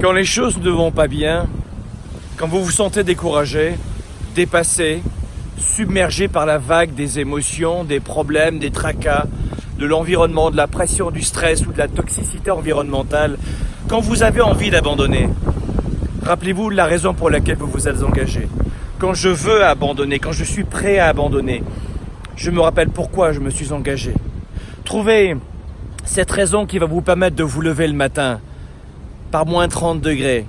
Quand les choses ne vont pas bien, quand vous vous sentez découragé, dépassé, submergé par la vague des émotions, des problèmes, des tracas, de l'environnement, de la pression, du stress ou de la toxicité environnementale, quand vous avez envie d'abandonner, rappelez-vous la raison pour laquelle vous vous êtes engagé. Quand je veux abandonner, quand je suis prêt à abandonner, je me rappelle pourquoi je me suis engagé. Trouvez cette raison qui va vous permettre de vous lever le matin par moins 30 degrés,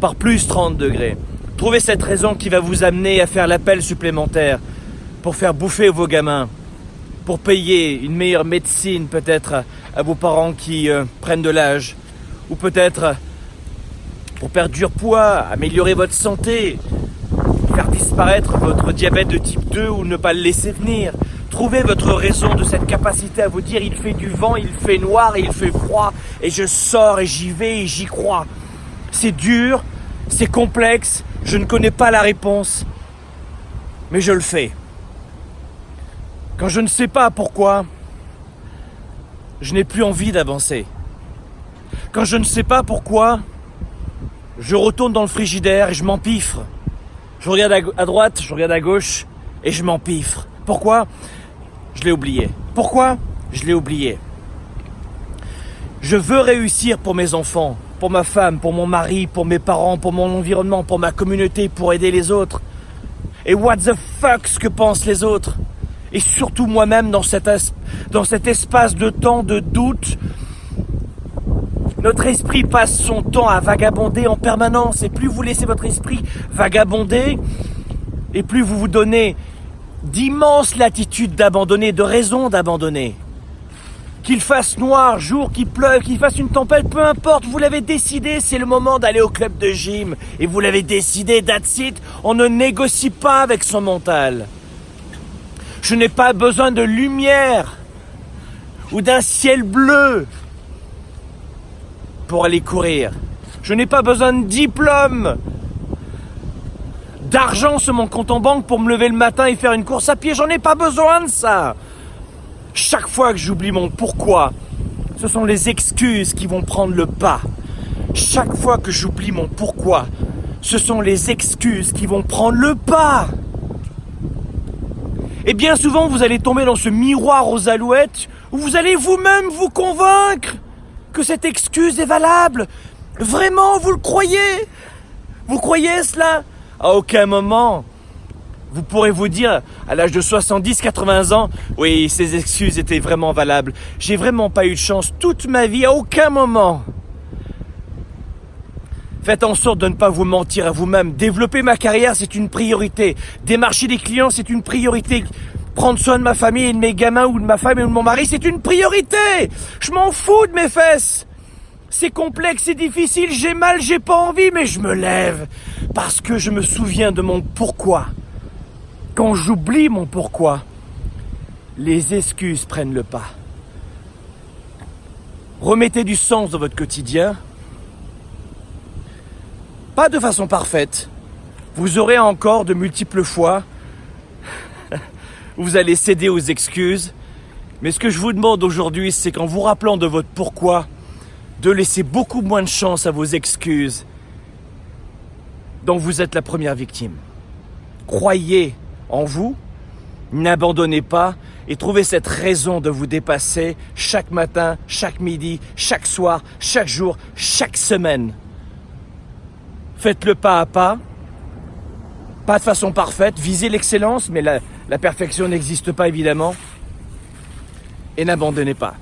par plus 30 degrés. Trouvez cette raison qui va vous amener à faire l'appel supplémentaire pour faire bouffer vos gamins, pour payer une meilleure médecine peut-être à vos parents qui euh, prennent de l'âge, ou peut-être pour perdre du poids, améliorer votre santé, faire disparaître votre diabète de type 2 ou ne pas le laisser venir. Trouvez votre raison de cette capacité à vous dire il fait du vent, il fait noir et il fait froid et je sors et j'y vais et j'y crois. C'est dur, c'est complexe, je ne connais pas la réponse, mais je le fais. Quand je ne sais pas pourquoi, je n'ai plus envie d'avancer. Quand je ne sais pas pourquoi, je retourne dans le frigidaire et je m'empiffre. Je regarde à droite, je regarde à gauche et je m'empiffre. Pourquoi? Je l'ai oublié. Pourquoi? Je l'ai oublié. Je veux réussir pour mes enfants, pour ma femme, pour mon mari, pour mes parents, pour mon environnement, pour ma communauté, pour aider les autres. Et what the fuck ce que pensent les autres et surtout moi-même dans cet, dans cet espace de temps de doute. Notre esprit passe son temps à vagabonder en permanence et plus vous laissez votre esprit vagabonder et plus vous vous donnez d'immenses latitudes d'abandonner, de raisons d'abandonner. Qu'il fasse noir, jour, qu'il pleuve, qu'il fasse une tempête, peu importe, vous l'avez décidé, c'est le moment d'aller au club de gym. Et vous l'avez décidé, that's it, on ne négocie pas avec son mental. Je n'ai pas besoin de lumière ou d'un ciel bleu pour aller courir. Je n'ai pas besoin de diplôme, d'argent sur mon compte en banque pour me lever le matin et faire une course à pied. J'en ai pas besoin de ça. Chaque fois que j'oublie mon pourquoi, ce sont les excuses qui vont prendre le pas. Chaque fois que j'oublie mon pourquoi, ce sont les excuses qui vont prendre le pas. Et bien souvent, vous allez tomber dans ce miroir aux alouettes où vous allez vous-même vous convaincre que cette excuse est valable. Vraiment, vous le croyez? Vous croyez cela? À aucun moment. Vous pourrez vous dire, à l'âge de 70, 80 ans, oui, ces excuses étaient vraiment valables. J'ai vraiment pas eu de chance toute ma vie, à aucun moment. Faites en sorte de ne pas vous mentir à vous-même. Développer ma carrière, c'est une priorité. Démarcher des clients, c'est une priorité. Prendre soin de ma famille et de mes gamins ou de ma femme et de mon mari, c'est une priorité. Je m'en fous de mes fesses. C'est complexe, c'est difficile, j'ai mal, j'ai pas envie, mais je me lève. Parce que je me souviens de mon pourquoi. Quand j'oublie mon pourquoi, les excuses prennent le pas. Remettez du sens dans votre quotidien pas de façon parfaite. Vous aurez encore de multiples fois vous allez céder aux excuses. Mais ce que je vous demande aujourd'hui, c'est qu'en vous rappelant de votre pourquoi, de laisser beaucoup moins de chance à vos excuses dont vous êtes la première victime. Croyez en vous, n'abandonnez pas et trouvez cette raison de vous dépasser chaque matin, chaque midi, chaque soir, chaque jour, chaque semaine. Faites-le pas à pas, pas de façon parfaite, visez l'excellence, mais la, la perfection n'existe pas évidemment. Et n'abandonnez pas.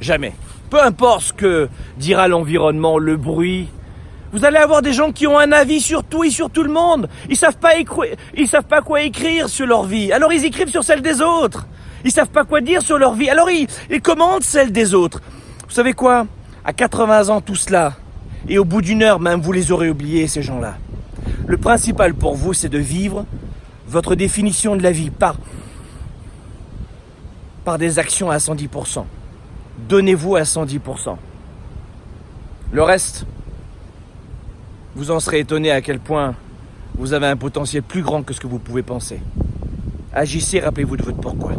Jamais. Peu importe ce que dira l'environnement, le bruit. Vous allez avoir des gens qui ont un avis sur tout et sur tout le monde. Ils savent pas ils savent pas quoi écrire sur leur vie. Alors ils écrivent sur celle des autres. Ils savent pas quoi dire sur leur vie. Alors ils, ils commentent celle des autres. Vous savez quoi? À 80 ans, tout cela, et au bout d'une heure même, vous les aurez oubliés, ces gens-là. Le principal pour vous, c'est de vivre votre définition de la vie par, par des actions à 110%. Donnez-vous à 110%. Le reste, vous en serez étonné à quel point vous avez un potentiel plus grand que ce que vous pouvez penser. Agissez, rappelez-vous de votre pourquoi.